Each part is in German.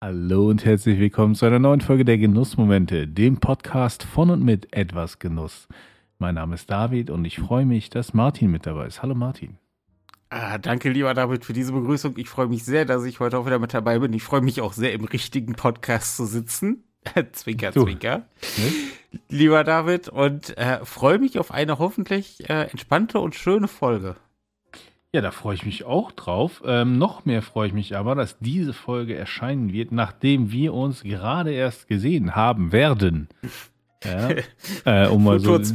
Hallo und herzlich willkommen zu einer neuen Folge der Genussmomente, dem Podcast von und mit etwas Genuss. Mein Name ist David und ich freue mich, dass Martin mit dabei ist. Hallo Martin. Ah, danke, lieber David, für diese Begrüßung. Ich freue mich sehr, dass ich heute auch wieder mit dabei bin. Ich freue mich auch sehr, im richtigen Podcast zu sitzen. zwinker, du. zwinker. Ne? Lieber David, und äh, freue mich auf eine hoffentlich äh, entspannte und schöne Folge. Ja, da freue ich mich auch drauf. Ähm, noch mehr freue ich mich aber, dass diese Folge erscheinen wird, nachdem wir uns gerade erst gesehen haben werden. Ja, äh, um mal so das,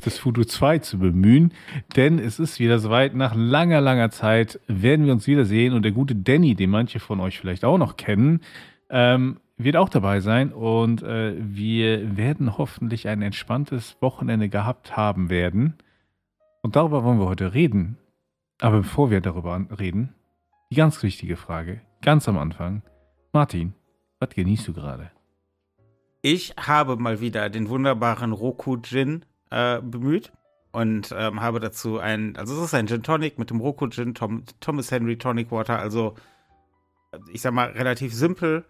das Futur 2 zu bemühen. Denn es ist wieder soweit, nach langer, langer Zeit werden wir uns wiedersehen und der gute Danny, den manche von euch vielleicht auch noch kennen, ähm, wird auch dabei sein und äh, wir werden hoffentlich ein entspanntes Wochenende gehabt haben werden. Und darüber wollen wir heute reden. Aber bevor wir darüber reden, die ganz wichtige Frage, ganz am Anfang. Martin, was genießt du gerade? Ich habe mal wieder den wunderbaren Roku Gin äh, bemüht und ähm, habe dazu ein, also es ist ein Gin Tonic mit dem Roku Gin, Tom, Thomas Henry Tonic Water, also ich sag mal relativ simpel.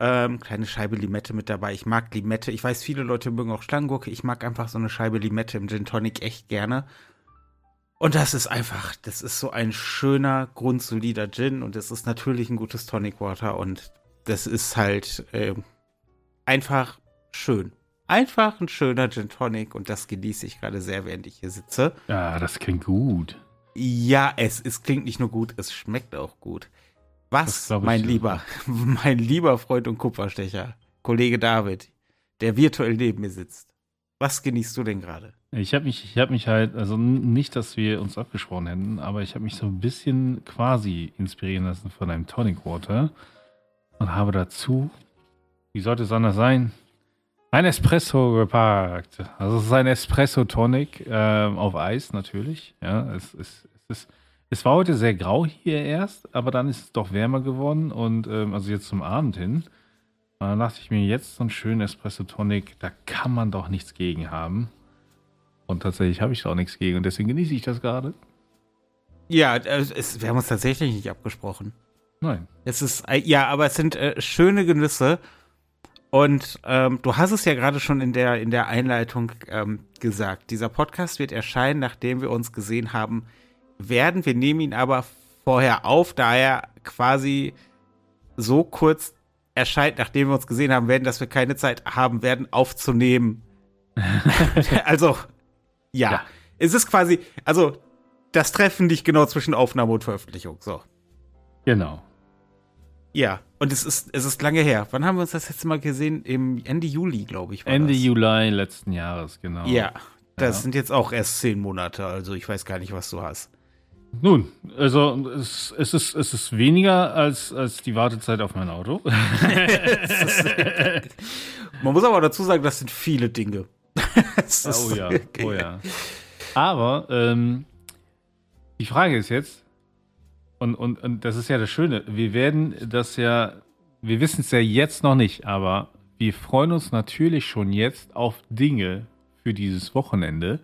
Ähm, kleine Scheibe Limette mit dabei. Ich mag Limette. Ich weiß, viele Leute mögen auch Stangurke. Ich mag einfach so eine Scheibe Limette im Gin Tonic echt gerne. Und das ist einfach, das ist so ein schöner, grundsolider Gin und es ist natürlich ein gutes Tonic Water und das ist halt äh, einfach schön. Einfach ein schöner Gin Tonic und das genieße ich gerade sehr, während ich hier sitze. Ja, das klingt gut. Ja, es, es klingt nicht nur gut, es schmeckt auch gut. Was, mein ich, lieber, mein lieber Freund und Kupferstecher, Kollege David, der virtuell neben mir sitzt. Was genießt du denn gerade? Ich habe mich, ich mich halt, also nicht, dass wir uns abgesprochen hätten, aber ich habe mich so ein bisschen quasi inspirieren lassen von einem Tonic Water und habe dazu, wie sollte es anders sein, ein Espresso gepackt. Also es ist ein Espresso Tonic äh, auf Eis natürlich. Ja, es, es, es, ist, es war heute sehr grau hier erst, aber dann ist es doch wärmer geworden und ähm, also jetzt zum Abend hin. Und dann dachte ich mir, jetzt so einen schönen Espresso Tonic, da kann man doch nichts gegen haben. Und tatsächlich habe ich da auch nichts gegen und deswegen genieße ich das gerade. Ja, es, wir haben uns tatsächlich nicht abgesprochen. Nein. Es ist, äh, ja, aber es sind äh, schöne Genüsse. Und ähm, du hast es ja gerade schon in der, in der Einleitung ähm, gesagt. Dieser Podcast wird erscheinen, nachdem wir uns gesehen haben werden. Wir nehmen ihn aber vorher auf, da er quasi so kurz erscheint, nachdem wir uns gesehen haben werden, dass wir keine Zeit haben werden, aufzunehmen. also, ja. ja. Es ist quasi, also, das Treffen nicht genau zwischen Aufnahme und Veröffentlichung. So. Genau. Ja, und es ist, es ist lange her. Wann haben wir uns das letzte Mal gesehen? Im Ende Juli, glaube ich. Ende das. Juli letzten Jahres, genau. Ja, das ja. sind jetzt auch erst zehn Monate, also ich weiß gar nicht, was du hast. Nun, also es, es, ist, es ist weniger als, als die Wartezeit auf mein Auto. Man muss aber dazu sagen, das sind viele Dinge. oh ja, oh ja. Aber ähm, die Frage ist jetzt, und, und, und das ist ja das Schöne, wir werden das ja, wir wissen es ja jetzt noch nicht, aber wir freuen uns natürlich schon jetzt auf Dinge für dieses Wochenende.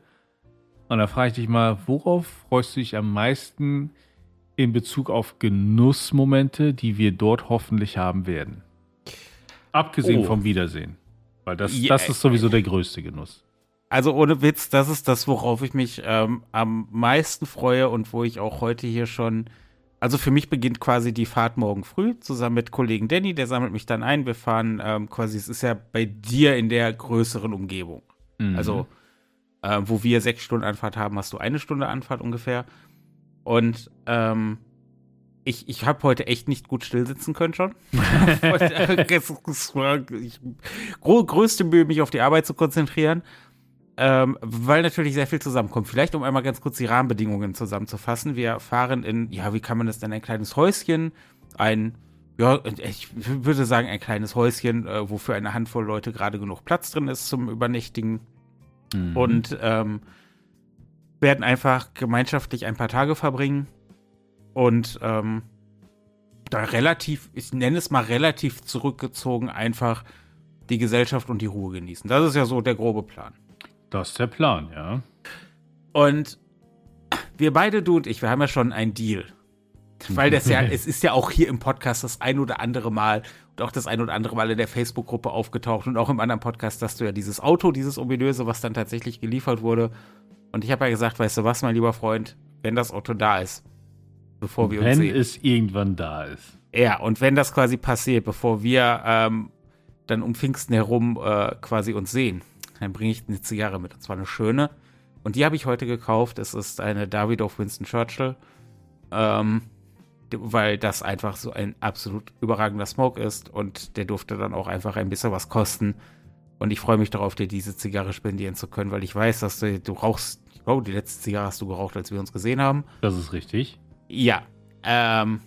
Und da frage ich dich mal, worauf freust du dich am meisten in Bezug auf Genussmomente, die wir dort hoffentlich haben werden? Abgesehen oh. vom Wiedersehen. Weil das, yeah. das ist sowieso der größte Genuss. Also ohne Witz, das ist das, worauf ich mich ähm, am meisten freue und wo ich auch heute hier schon. Also für mich beginnt quasi die Fahrt morgen früh zusammen mit Kollegen Danny, der sammelt mich dann ein. Wir fahren ähm, quasi, es ist ja bei dir in der größeren Umgebung. Mhm. Also äh, wo wir sechs Stunden Anfahrt haben, hast du eine Stunde Anfahrt ungefähr. Und ähm, ich, ich habe heute echt nicht gut stillsitzen können schon. ich, größte Mühe, mich auf die Arbeit zu konzentrieren, ähm, weil natürlich sehr viel zusammenkommt. Vielleicht, um einmal ganz kurz die Rahmenbedingungen zusammenzufassen. Wir fahren in, ja, wie kann man das denn, ein kleines Häuschen, ein, ja, ich würde sagen, ein kleines Häuschen, äh, wofür eine Handvoll Leute gerade genug Platz drin ist zum Übernächtigen mhm. und ähm, werden einfach gemeinschaftlich ein paar Tage verbringen und ähm, da relativ, ich nenne es mal relativ zurückgezogen, einfach die Gesellschaft und die Ruhe genießen. Das ist ja so der grobe Plan. Das ist der Plan, ja. Und wir beide, du und ich, wir haben ja schon einen Deal. Weil das ja, es ist ja auch hier im Podcast das ein oder andere Mal, auch das ein oder andere Mal in der Facebook-Gruppe aufgetaucht und auch im anderen Podcast, dass du ja dieses Auto, dieses ominöse, was dann tatsächlich geliefert wurde. Und ich habe ja gesagt, weißt du was, mein lieber Freund, wenn das Auto da ist, bevor wir wenn uns sehen. Wenn es irgendwann da ist. Ja, und wenn das quasi passiert, bevor wir ähm, dann um Pfingsten herum äh, quasi uns sehen, dann bringe ich eine Zigarre mit. Und zwar eine schöne. Und die habe ich heute gekauft. Es ist eine David of Winston Churchill. Ähm, weil das einfach so ein absolut überragender Smoke ist. Und der durfte dann auch einfach ein bisschen was kosten. Und ich freue mich darauf, dir diese Zigarre spendieren zu können, weil ich weiß, dass du, du rauchst. Oh, die letzte Zigarre hast du geraucht, als wir uns gesehen haben. Das ist richtig. Ja. Ähm,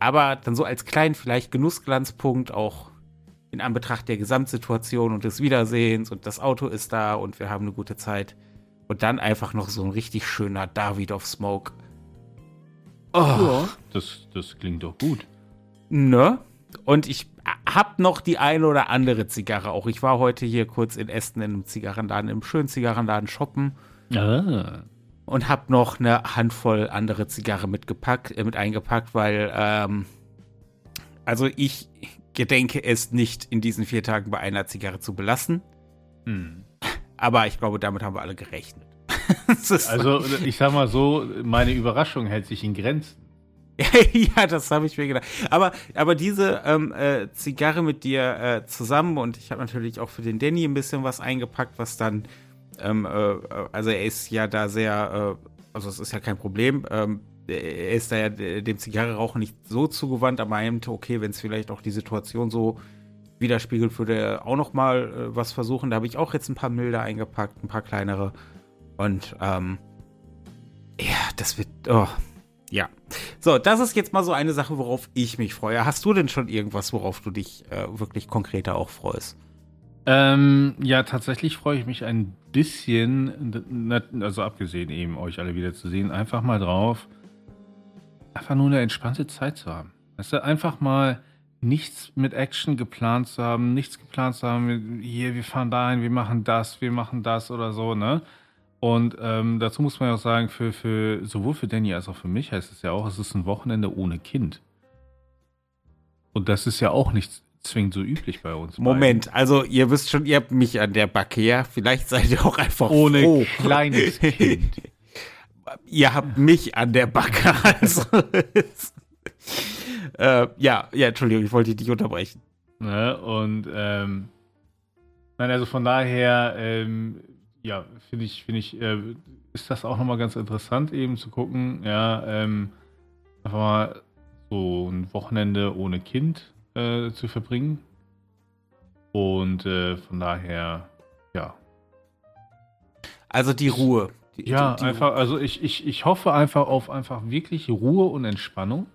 aber dann so als kleinen, vielleicht Genussglanzpunkt auch in Anbetracht der Gesamtsituation und des Wiedersehens und das Auto ist da und wir haben eine gute Zeit. Und dann einfach noch so ein richtig schöner David of Smoke. Oh. Ja, das, das klingt doch gut. Ne? Und ich hab noch die eine oder andere Zigarre auch. Ich war heute hier kurz in Essen in einem Zigarrenladen, im schönen Zigarrenladen shoppen. Ah. Und hab noch eine Handvoll andere Zigarre mitgepackt, äh, mit eingepackt, weil, ähm, also ich gedenke es nicht in diesen vier Tagen bei einer Zigarre zu belassen. Hm. Aber ich glaube, damit haben wir alle gerechnet. also, ich sag mal so, meine Überraschung hält sich in Grenzen. ja, das habe ich mir gedacht. Aber, aber diese ähm, äh, Zigarre mit dir äh, zusammen und ich habe natürlich auch für den Danny ein bisschen was eingepackt, was dann, ähm, äh, also er ist ja da sehr, äh, also es ist ja kein Problem. Ähm, er ist da ja dem Zigarre-Rauchen nicht so zugewandt, aber er meinte, okay, wenn es vielleicht auch die Situation so widerspiegelt, würde er auch noch mal äh, was versuchen. Da habe ich auch jetzt ein paar milder eingepackt, ein paar kleinere. Und ähm, ja, das wird. Oh, ja. So, das ist jetzt mal so eine Sache, worauf ich mich freue. Hast du denn schon irgendwas, worauf du dich äh, wirklich konkreter auch freust? Ähm, ja, tatsächlich freue ich mich ein bisschen, also abgesehen eben euch alle wieder zu sehen, einfach mal drauf, einfach nur eine entspannte Zeit zu haben. Weißt du, einfach mal nichts mit Action geplant zu haben, nichts geplant zu haben, hier, wir fahren dahin, wir machen das, wir machen das oder so, ne? Und ähm, dazu muss man ja auch sagen, für, für sowohl für Danny als auch für mich heißt es ja auch, es ist ein Wochenende ohne Kind. Und das ist ja auch nicht zwingend so üblich bei uns. Moment, beiden. also ihr wisst schon, ihr habt mich an der Backe, ja? Vielleicht seid ihr auch einfach ohne froh. kleines Kind. ihr habt mich an der Backe, also. äh, ja, ja, Entschuldigung, ich wollte dich nicht unterbrechen. Ne, und ähm, nein, also von daher ähm, ja, finde ich, finde ich, äh, ist das auch nochmal ganz interessant, eben zu gucken, ja, ähm, einfach mal so ein Wochenende ohne Kind äh, zu verbringen. Und äh, von daher, ja. Also die Ruhe. Die, ja, die, die einfach, also ich, ich, ich hoffe einfach auf einfach wirklich Ruhe und Entspannung.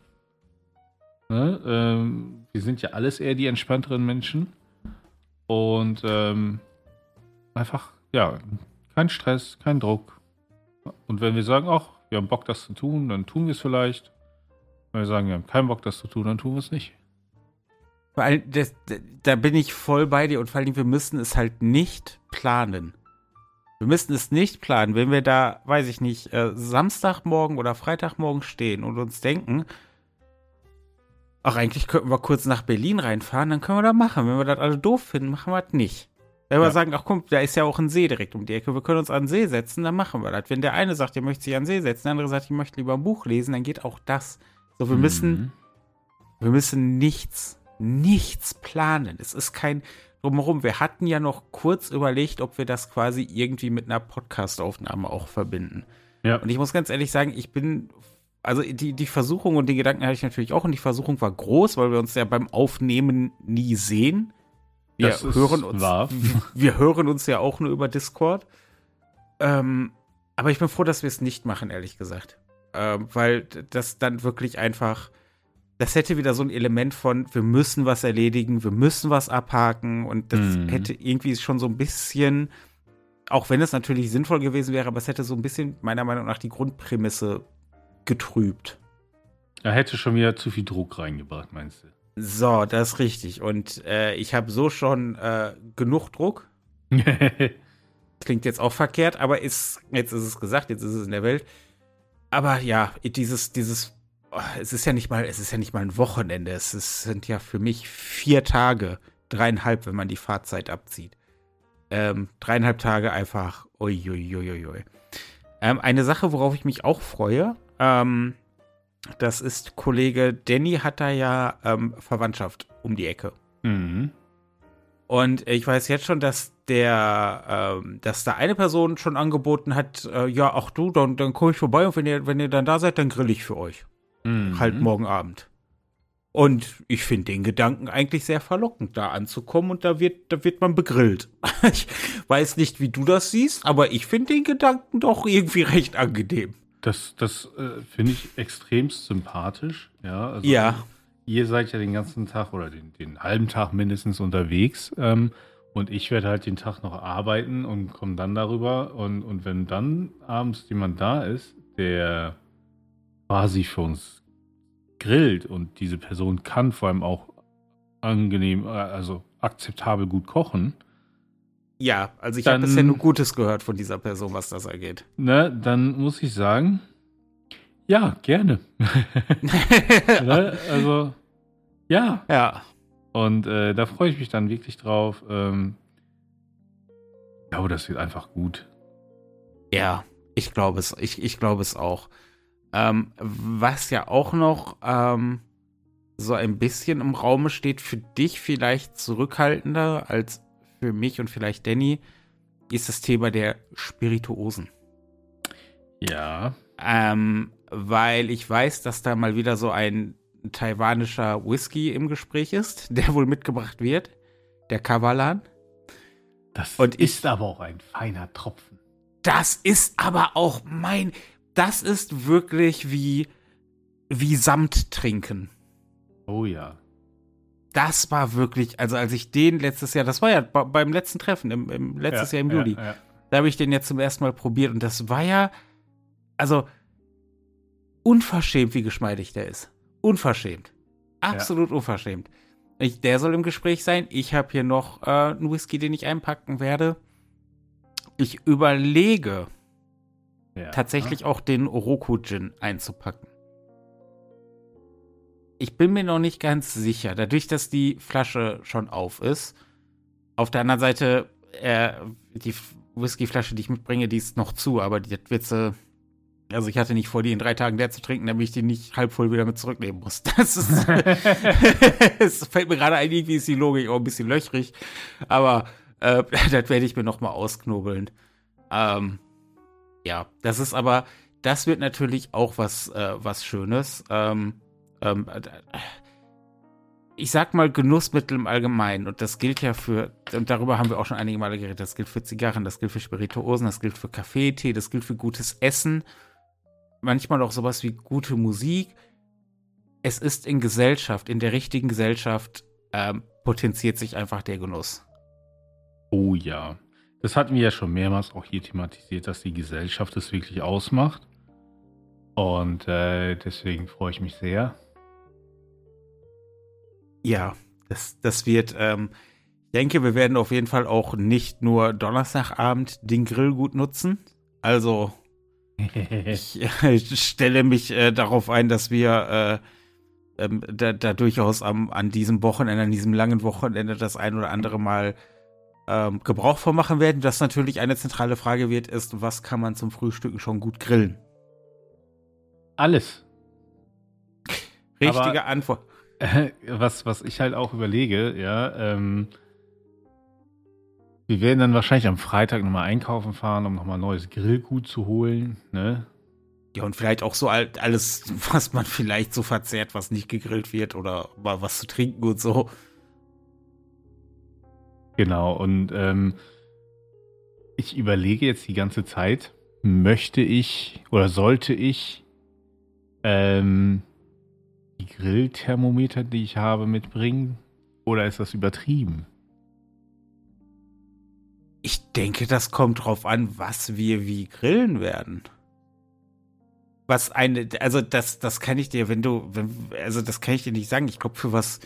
Ne? Ähm, wir sind ja alles eher die entspannteren Menschen. Und ähm, einfach ja, kein Stress, kein Druck. Und wenn wir sagen, ach, wir haben Bock, das zu tun, dann tun wir es vielleicht. Wenn wir sagen, wir haben keinen Bock, das zu tun, dann tun wir es nicht. Weil das, da bin ich voll bei dir und vor allem, wir müssen es halt nicht planen. Wir müssen es nicht planen. Wenn wir da, weiß ich nicht, äh, Samstagmorgen oder Freitagmorgen stehen und uns denken, ach, eigentlich könnten wir kurz nach Berlin reinfahren, dann können wir das machen. Wenn wir das alle doof finden, machen wir das nicht. Wenn wir ja. sagen, ach komm, da ist ja auch ein See direkt um die Ecke, wir können uns an den See setzen, dann machen wir das. Wenn der eine sagt, er möchte sich an den See setzen, der andere sagt, ich möchte lieber ein Buch lesen, dann geht auch das. So, wir mhm. müssen, wir müssen nichts, nichts planen. Es ist kein drumherum. Wir hatten ja noch kurz überlegt, ob wir das quasi irgendwie mit einer Podcast-Aufnahme auch verbinden. Ja. Und ich muss ganz ehrlich sagen, ich bin also die, die Versuchung und den Gedanken hatte ich natürlich auch und die Versuchung war groß, weil wir uns ja beim Aufnehmen nie sehen. Wir das hören uns, wahr. wir hören uns ja auch nur über Discord. Ähm, aber ich bin froh, dass wir es nicht machen, ehrlich gesagt. Ähm, weil das dann wirklich einfach, das hätte wieder so ein Element von, wir müssen was erledigen, wir müssen was abhaken und das mhm. hätte irgendwie schon so ein bisschen, auch wenn es natürlich sinnvoll gewesen wäre, aber es hätte so ein bisschen meiner Meinung nach die Grundprämisse getrübt. Er hätte schon wieder zu viel Druck reingebracht, meinst du? So, das ist richtig. Und äh, ich habe so schon äh, genug Druck. Klingt jetzt auch verkehrt, aber ist, jetzt ist es gesagt, jetzt ist es in der Welt. Aber ja, dieses, dieses es ist ja nicht mal, es ist ja nicht mal ein Wochenende. Es ist, sind ja für mich vier Tage, dreieinhalb, wenn man die Fahrzeit abzieht. Ähm, dreieinhalb Tage einfach, uiuiuiui. Ähm, eine Sache, worauf ich mich auch freue, ähm, das ist Kollege Danny hat da ja ähm, Verwandtschaft um die Ecke. Mhm. Und ich weiß jetzt schon, dass der, ähm, dass da eine Person schon angeboten hat, äh, ja, ach du, dann, dann komme ich vorbei und wenn ihr, wenn ihr dann da seid, dann grill ich für euch. Mhm. Halt morgen Abend. Und ich finde den Gedanken eigentlich sehr verlockend, da anzukommen und da wird, da wird man begrillt. ich weiß nicht, wie du das siehst, aber ich finde den Gedanken doch irgendwie recht angenehm. Das, das äh, finde ich extremst sympathisch. Ja, also Ja. ihr seid ja den ganzen Tag oder den, den halben Tag mindestens unterwegs. Ähm, und ich werde halt den Tag noch arbeiten und komme dann darüber. Und, und wenn dann abends jemand da ist, der quasi für uns grillt und diese Person kann vor allem auch angenehm, äh, also akzeptabel gut kochen, Ja, also ich habe bisher nur Gutes gehört von dieser Person, was das angeht. ne, dann muss ich sagen, ja, gerne. ne? Also, ja. ja. Und äh, da freue ich mich dann wirklich drauf. Ähm, ich glaube, das wird einfach gut. Ja, ich glaube es, ich, ich glaube es auch. Ähm, was ja auch noch ähm, so ein bisschen im Raume steht, für dich vielleicht zurückhaltender als für mich und vielleicht Danny, ist das Thema der Spirituosen. Ja. Ähm, weil ich weiß, dass da mal wieder so ein taiwanischer Whisky im Gespräch ist, der wohl mitgebracht wird. Der Kavalan. Das Und ich- ist aber auch ein feiner Tropfen. Das ist aber auch mein. Das ist wirklich wie, wie Samt trinken. Oh ja. Das war wirklich, also als ich den letztes Jahr, das war ja be- beim letzten Treffen, im, im letztes ja, Jahr im ja, Juli, Ja, da habe ich den ja zum ersten Mal probiert und das war ja, also unverschämt, wie geschmeidig der ist. Unverschämt. Absolut unverschämt. Ich, der soll im Gespräch sein. Ich habe hier noch äh, einen Whisky, den ich einpacken werde. Ich überlege, ja. tatsächlich auch den Oroku Gin einzupacken. Ich bin mir noch nicht ganz sicher, dadurch, dass die Flasche schon auf ist. Auf der anderen Seite, äh, die Whiskyflasche, die ich mitbringe, die ist noch zu, aber die wird sie. Also ich hatte nicht vor, die in drei Tagen leer zu trinken, damit ich die nicht halb voll wieder mit zurücknehmen muss. Das ist. Es fällt mir gerade ein, irgendwie ist die Logik auch ein bisschen löchrig. Aber äh, das werde ich mir noch mal ausknobeln. Ähm, ja, das ist aber, das wird natürlich auch was, äh, was Schönes. Ähm, ähm, äh, ich sag mal Genussmittel im Allgemeinen und das gilt ja für, und darüber haben wir auch schon einige Male geredet, das gilt für Zigarren, das gilt für Spirituosen, das gilt für Kaffee, Tee, das gilt für gutes Essen, manchmal auch sowas wie gute Musik. Es ist in Gesellschaft, in der richtigen Gesellschaft ähm, potenziert sich einfach der Genuss. Oh ja. Das hatten wir ja schon mehrmals auch hier thematisiert, dass die Gesellschaft es wirklich ausmacht. Und äh, deswegen freue ich mich sehr. Ja, das, das wird, ähm, ich denke, wir werden auf jeden Fall auch nicht nur Donnerstagabend den Grill gut nutzen. Also, ich äh, stelle mich äh, darauf ein, dass wir äh, ähm, da, da durchaus am, an diesem Wochenende, an diesem langen Wochenende das ein oder andere Mal ähm, Gebrauch von machen werden. Das natürlich eine zentrale Frage wird, ist, was kann man zum Frühstücken schon gut grillen? Alles. Richtige Aber- Antwort. Äh, was, was ich halt auch überlege, ja, ähm, wir werden dann wahrscheinlich am Freitag nochmal einkaufen fahren, um nochmal neues Grillgut zu holen, ne? Ja, und vielleicht auch so all- alles, was man vielleicht so verzehrt, was nicht gegrillt wird oder mal was zu trinken und so. Genau, und ähm, ich überlege jetzt die ganze Zeit, möchte ich oder sollte ich ähm, die Grillthermometer, die ich habe, mitbringen? Oder ist das übertrieben? Ich denke, das kommt drauf an, was wir wie grillen werden. Was eine, also das, das kann ich dir, wenn du, wenn, also das kann ich dir nicht sagen. Ich glaube, für was,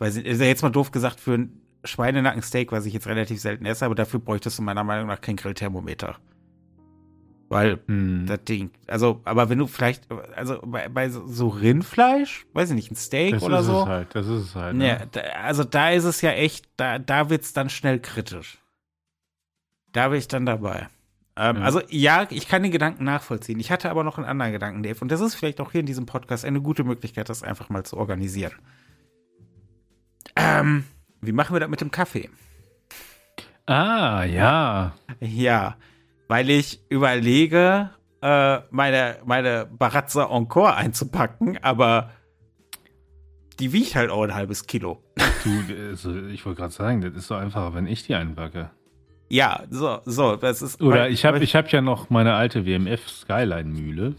ist ja jetzt mal doof gesagt, für ein Schweinenackensteak, was ich jetzt relativ selten esse, aber dafür bräuchtest du meiner Meinung nach kein Grillthermometer. Weil hm. das Ding, also, aber wenn du vielleicht, also bei, bei so Rindfleisch, weiß ich nicht, ein Steak das oder so. Das ist es halt, das ist es halt. Ne? Ja, da, also da ist es ja echt, da, da wird es dann schnell kritisch. Da bin ich dann dabei. Ähm, ja. Also ja, ich kann den Gedanken nachvollziehen. Ich hatte aber noch einen anderen Gedanken, Dave. Und das ist vielleicht auch hier in diesem Podcast eine gute Möglichkeit, das einfach mal zu organisieren. Ähm, wie machen wir das mit dem Kaffee? Ah, ja. Ja, weil ich überlege, äh, meine, meine Barazza Encore einzupacken, aber die wiegt halt auch ein halbes Kilo. Du, also ich wollte gerade sagen, das ist so einfacher, wenn ich die einpacke. Ja, so, so, das ist. Oder weil, ich habe ich hab ja noch meine alte WMF Skyline Mühle.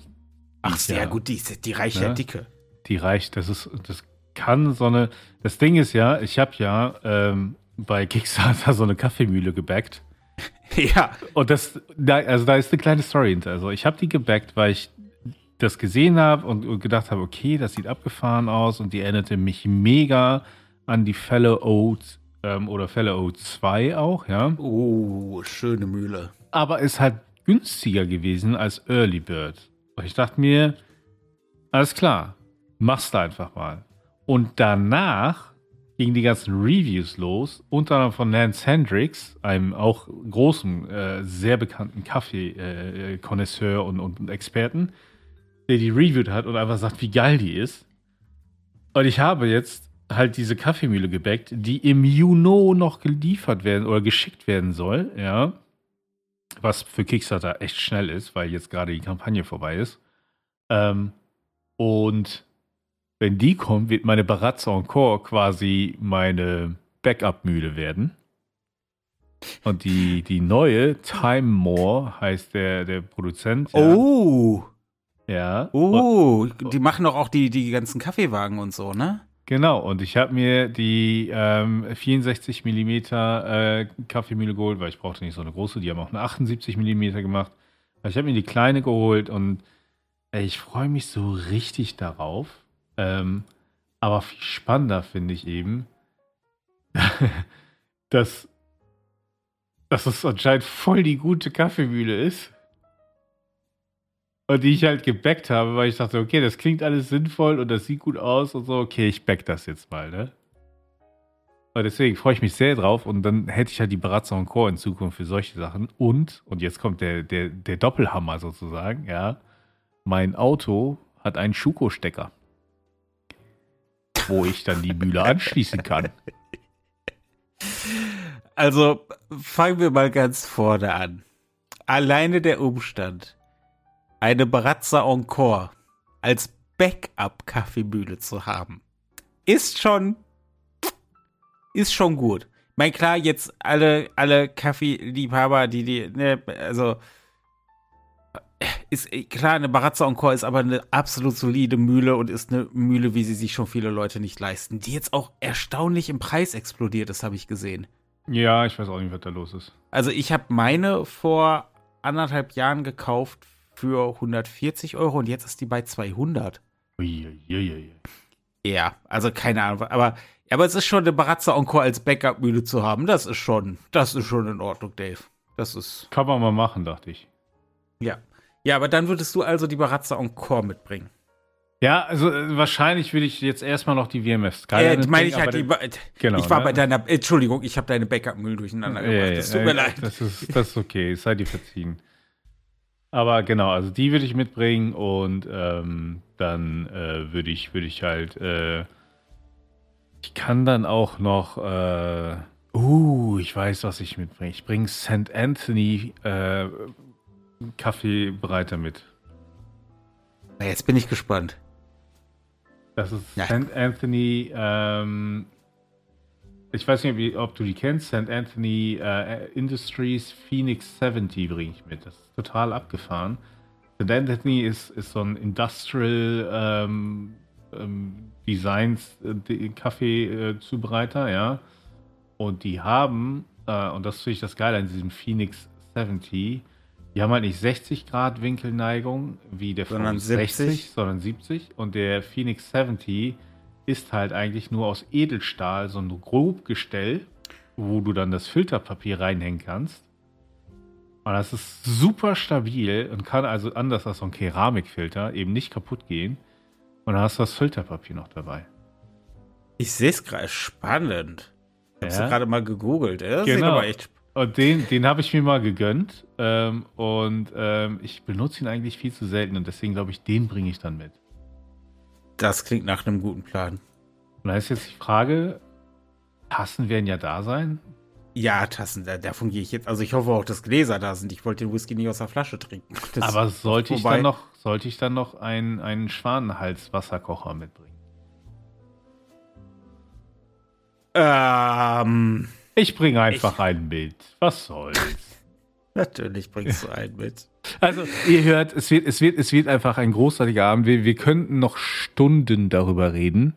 Ach, sehr ja, gut, die, die reicht ne? ja dicke. Die reicht, das ist, das kann so eine. Das Ding ist ja, ich habe ja ähm, bei Kickstarter so eine Kaffeemühle gebackt. ja. Und das, da, also da ist eine kleine Story hinter. Also ich habe die gebackt, weil ich das gesehen habe und, und, gedacht habe, okay, das sieht abgefahren aus und die erinnerte mich mega an die Fellow Oats ähm, oder Fellow Oats 2 auch, ja. Oh, schöne Mühle. Aber ist halt günstiger gewesen als Early Bird. Und ich dachte mir, alles klar, machst du einfach mal. Und danach gingen die ganzen Reviews los, unter anderem von Lance Hendricks, einem auch großen, äh, sehr bekannten Kaffee-Konnoisseur äh, und, und Experten, der die reviewed hat und einfach sagt, wie geil die ist. Und ich habe jetzt halt diese Kaffeemühle gebackt, die im Juno noch geliefert werden oder geschickt werden soll, ja. Was für Kickstarter echt schnell ist, weil jetzt gerade die Kampagne vorbei ist. Ähm, und wenn die kommt, wird meine Baratza Encore quasi meine Backup-Mühle werden. Und die, die neue, Time More, heißt der, der Produzent. Ja. Oh! Ja. Oh, und, die machen doch auch die, die ganzen Kaffeewagen und so, ne? Genau, und ich habe mir die ähm, 64 mm äh, Kaffeemühle geholt, weil ich brauchte nicht so eine große. Die haben auch eine 78 mm gemacht. Ich habe mir die kleine geholt und ey, ich freue mich so richtig darauf. Ähm, aber viel spannender finde ich eben, dass, dass es anscheinend voll die gute Kaffeemühle ist. Und die ich halt gebackt habe, weil ich dachte, okay, das klingt alles sinnvoll und das sieht gut aus und so, okay, ich back das jetzt mal, ne? Und deswegen freue ich mich sehr drauf und dann hätte ich halt die Barazza Encore in Zukunft für solche Sachen. Und, und jetzt kommt der, der, der Doppelhammer sozusagen, ja. Mein Auto hat einen Schuko-Stecker wo ich dann die Mühle anschließen kann. Also fangen wir mal ganz vorne an. Alleine der Umstand, eine Barazza Encore als Backup-Kaffeemühle zu haben, ist schon, ist schon gut. Ich meine, klar, jetzt alle, alle Kaffeeliebhaber, die, die, ne, also, ist äh, klar, eine Barazza Encore ist aber eine absolut solide Mühle und ist eine Mühle, wie sie sich schon viele Leute nicht leisten, die jetzt auch erstaunlich im Preis explodiert ist, habe ich gesehen. Ja, ich weiß auch nicht, was da los ist. Also ich habe meine vor anderthalb Jahren gekauft für 140 Euro und jetzt ist die bei 200. Uiuiui. Ja, also keine Ahnung, aber aber es ist schon eine Barazza Encore als Backup-Mühle zu haben. Das ist schon, das ist schon in Ordnung, Dave. Das ist. Kann man mal machen, dachte ich. Ja. Ja, aber dann würdest du also die Barazza Encore mitbringen. Ja, also äh, wahrscheinlich würde ich jetzt erstmal noch die WMF Skyline. Äh, meine ich halt die. Genau, ich war ne? bei deiner. Entschuldigung, ich habe deine Backup-Müll durcheinander gemacht. Ja, das tut mir leid. Das ist, das ist okay, es sei dir verziehen. Aber genau, also die würde ich mitbringen und ähm, dann äh, würde ich, würde ich halt. Äh, ich kann dann auch noch. Äh, uh, ich weiß, was ich mitbringe. Ich bringe St. Anthony äh, Kaffeebereiter mit. Jetzt bin ich gespannt. Das ist ja. St. Anthony, ähm, ich weiß nicht, ob du die kennst, St. Anthony äh, Industries Phoenix 70 bringe ich mit. Das ist total abgefahren. St. Anthony ist, ist so ein Industrial ähm, ähm, Designs äh, Kaffeezubereiter, ja. Und die haben, äh, und das finde ich das Geile an diesem Phoenix 70, die haben halt nicht 60 Grad Winkelneigung wie der sondern 60, sondern 70. Und der Phoenix 70 ist halt eigentlich nur aus Edelstahl, so ein Grobgestell, wo du dann das Filterpapier reinhängen kannst. Und das ist super stabil und kann also anders als so ein Keramikfilter eben nicht kaputt gehen. Und dann hast du das Filterpapier noch dabei. Ich sehe es gerade spannend. Ich habe Ja. gerade mal gegoogelt. Das sieht Genau. aber echt sp- Und den, den habe ich mir mal gegönnt. Ähm, und ähm, ich benutze ihn eigentlich viel zu selten. Und deswegen glaube ich, den bringe ich dann mit. Das klingt nach einem guten Plan. Und da ist jetzt die Frage, Tassen werden ja da sein. Ja, Tassen, da, davon gehe ich jetzt. Also ich hoffe auch, dass Gläser da sind. Ich wollte den Whisky nicht aus der Flasche trinken. Das- Aber sollte ich, dann noch, sollte ich dann noch einen, einen Schwanenhals-Wasserkocher mitbringen? Ähm, Ich bringe einfach einen mit. Was soll's? natürlich bringst du einen mit. Also, ihr hört, es wird, es wird, es wird einfach ein großartiger Abend. Wir, wir könnten noch Stunden darüber reden.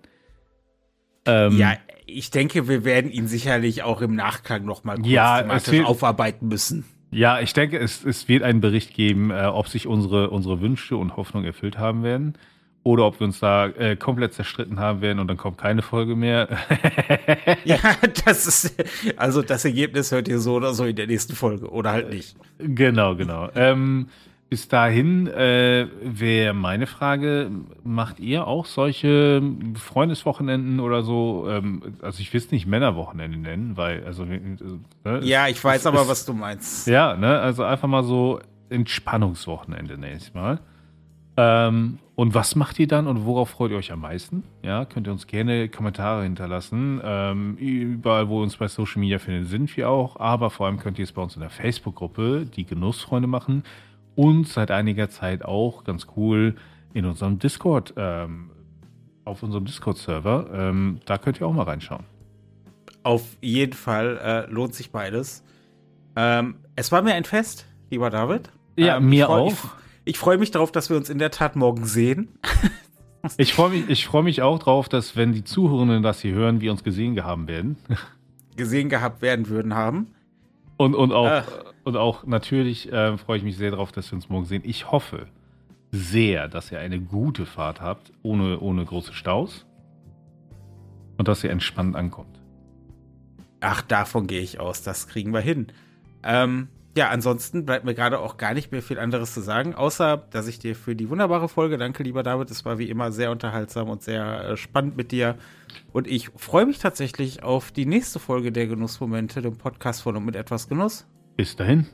Ähm, Ja, ich denke, wir werden ihn sicherlich auch im Nachgang noch mal kurz Ja, wird- aufarbeiten müssen. ja, ich denke, es, es wird einen Bericht geben, äh, ob sich unsere, unsere Wünsche und Hoffnungen erfüllt haben werden. Oder ob wir uns da äh, komplett zerstritten haben werden und dann kommt keine Folge mehr. Ja, das ist, also das Ergebnis hört ihr so oder so in der nächsten Folge oder halt nicht. Genau, genau. Ähm, bis dahin äh, wäre meine Frage, macht ihr auch solche Freundeswochenenden oder so? Ähm, also ich will es nicht Männerwochenende nennen, weil, also äh, ne, Ja, ich weiß es- aber, es- was du meinst. Ja, ne, also einfach mal so Entspannungswochenende nächstes Mal. Ähm, und was macht ihr dann und worauf freut ihr euch am meisten? Ja, könnt ihr uns gerne Kommentare hinterlassen. Ähm, überall, wo ihr uns bei Social Media findet, sind wir auch. Aber vor allem könnt ihr es bei uns in der Facebook-Gruppe, die Genussfreunde machen. Und seit einiger Zeit auch ganz cool in unserem Discord, ähm, auf unserem Discord-Server. Ähm, da könnt ihr auch mal reinschauen. Auf jeden Fall äh, lohnt sich beides. Ähm, es war mir ein Fest, lieber David. Ja, Ähm, mir ich freu- auch. Ich, ich freue mich darauf, dass wir uns in der Tat morgen sehen. Ich freue mich, ich freu mich auch drauf, dass, wenn die Zuhörenden das hier hören, wir uns gesehen haben werden. Gesehen gehabt werden würden haben. Und, und, auch, Ach. und auch natürlich äh, freue ich mich sehr darauf, dass wir uns morgen sehen. Ich hoffe sehr, dass ihr eine gute Fahrt habt, ohne, ohne große Staus. Und dass ihr entspannt ankommt. Ach, davon gehe ich aus. Das kriegen wir hin. Ähm, ja, ansonsten bleibt mir gerade auch gar nicht mehr viel anderes zu sagen, außer, dass ich dir für die wunderbare Folge danke, lieber David. Es war wie immer sehr unterhaltsam und sehr äh, spannend mit dir. Und ich freue mich tatsächlich auf die nächste Folge der Genussmomente, dem Podcast von und mit etwas Genuss. Bis dahin.